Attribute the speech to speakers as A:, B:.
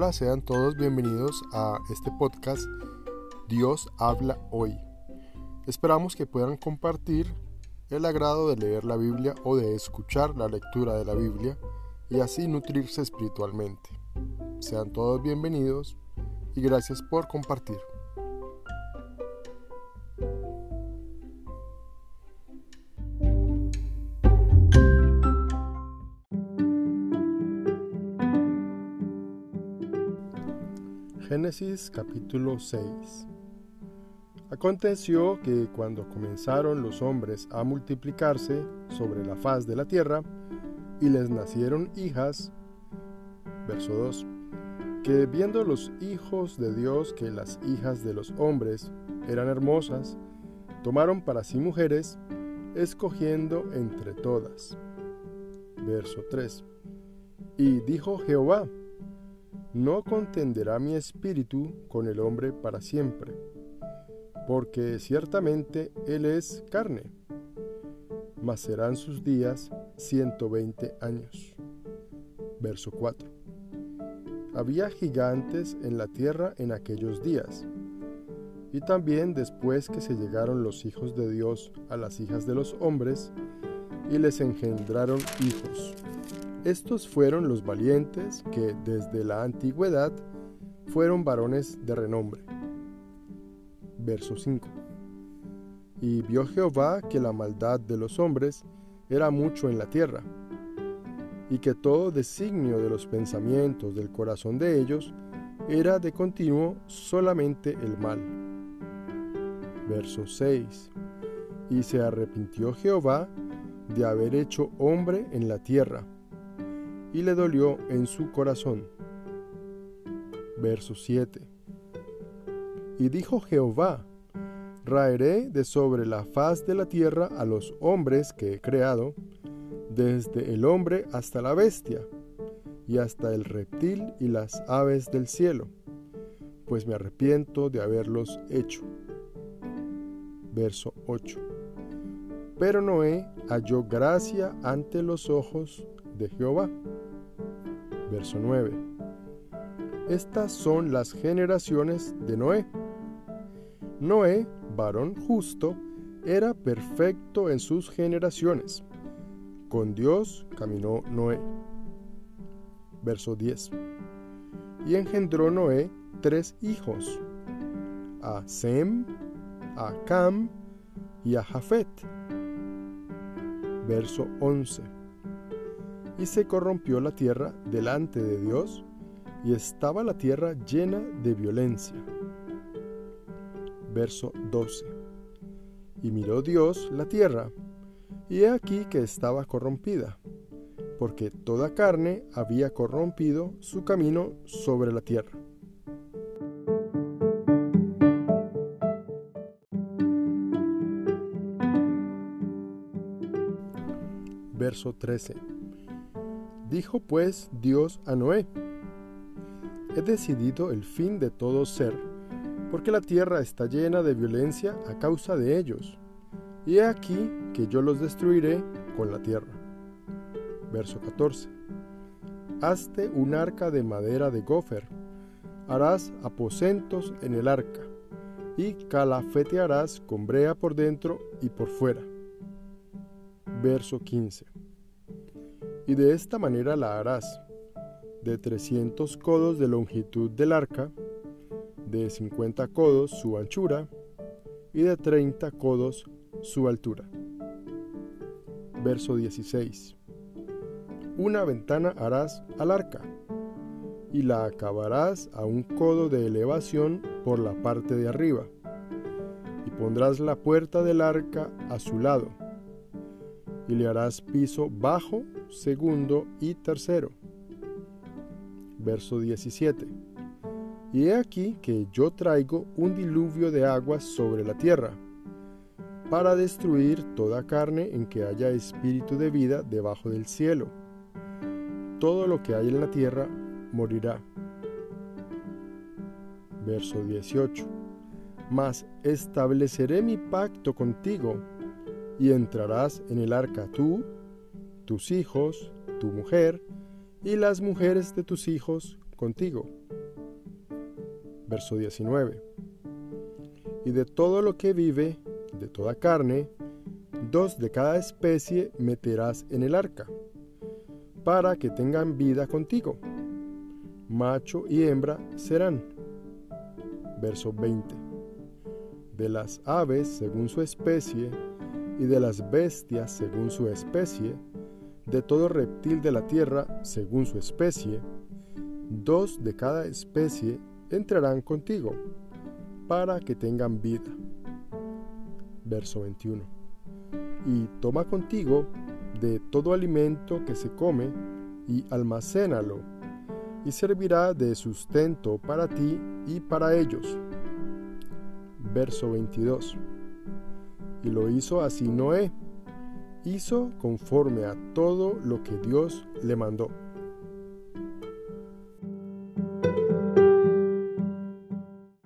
A: Hola, sean todos bienvenidos a este podcast Dios habla hoy. Esperamos que puedan compartir el agrado de leer la Biblia o de escuchar la lectura de la Biblia y así nutrirse espiritualmente. Sean todos bienvenidos y gracias por compartir. Génesis capítulo 6 Aconteció que cuando comenzaron los hombres a multiplicarse sobre la faz de la tierra, y les nacieron hijas, verso 2, que viendo los hijos de Dios que las hijas de los hombres eran hermosas, tomaron para sí mujeres, escogiendo entre todas. Verso 3. Y dijo Jehová, no contenderá mi espíritu con el hombre para siempre, porque ciertamente él es carne, mas serán sus días ciento veinte años. Verso 4. Había gigantes en la tierra en aquellos días, y también después que se llegaron los hijos de Dios a las hijas de los hombres, y les engendraron hijos. Estos fueron los valientes que desde la antigüedad fueron varones de renombre. Verso 5. Y vio Jehová que la maldad de los hombres era mucho en la tierra, y que todo designio de los pensamientos del corazón de ellos era de continuo solamente el mal. Verso 6. Y se arrepintió Jehová de haber hecho hombre en la tierra, y le dolió en su corazón. Verso 7. Y dijo Jehová, raeré de sobre la faz de la tierra a los hombres que he creado, desde el hombre hasta la bestia, y hasta el reptil y las aves del cielo, pues me arrepiento de haberlos hecho. Verso 8. Pero Noé halló gracia ante los ojos de Jehová. Verso 9. Estas son las generaciones de Noé. Noé, varón justo, era perfecto en sus generaciones. Con Dios caminó Noé. Verso 10. Y engendró Noé tres hijos, a Sem, a Cam y a Jafet. Verso 11 y se corrompió la tierra delante de Dios, y estaba la tierra llena de violencia. Verso 12. Y miró Dios la tierra, y he aquí que estaba corrompida, porque toda carne había corrompido su camino sobre la tierra. Verso 13 Dijo pues Dios a Noé, He decidido el fin de todo ser, porque la tierra está llena de violencia a causa de ellos, y he aquí que yo los destruiré con la tierra. Verso 14. Hazte un arca de madera de gofer, harás aposentos en el arca, y calafetearás con brea por dentro y por fuera. Verso 15 y de esta manera la harás, de 300 codos de longitud del arca, de 50 codos su anchura y de 30 codos su altura. Verso 16. Una ventana harás al arca, y la acabarás a un codo de elevación por la parte de arriba, y pondrás la puerta del arca a su lado, y le harás piso bajo segundo y tercero. Verso 17. Y he aquí que yo traigo un diluvio de aguas sobre la tierra, para destruir toda carne en que haya espíritu de vida debajo del cielo. Todo lo que hay en la tierra morirá. Verso 18. Mas estableceré mi pacto contigo, y entrarás en el arca tú, tus hijos, tu mujer y las mujeres de tus hijos contigo. Verso 19. Y de todo lo que vive, de toda carne, dos de cada especie meterás en el arca, para que tengan vida contigo. Macho y hembra serán. Verso 20. De las aves según su especie, y de las bestias según su especie, de todo reptil de la tierra según su especie, dos de cada especie entrarán contigo, para que tengan vida. Verso 21. Y toma contigo de todo alimento que se come y almacénalo, y servirá de sustento para ti y para ellos. Verso 22. Y lo hizo así Noé, hizo conforme a todo lo que Dios le mandó.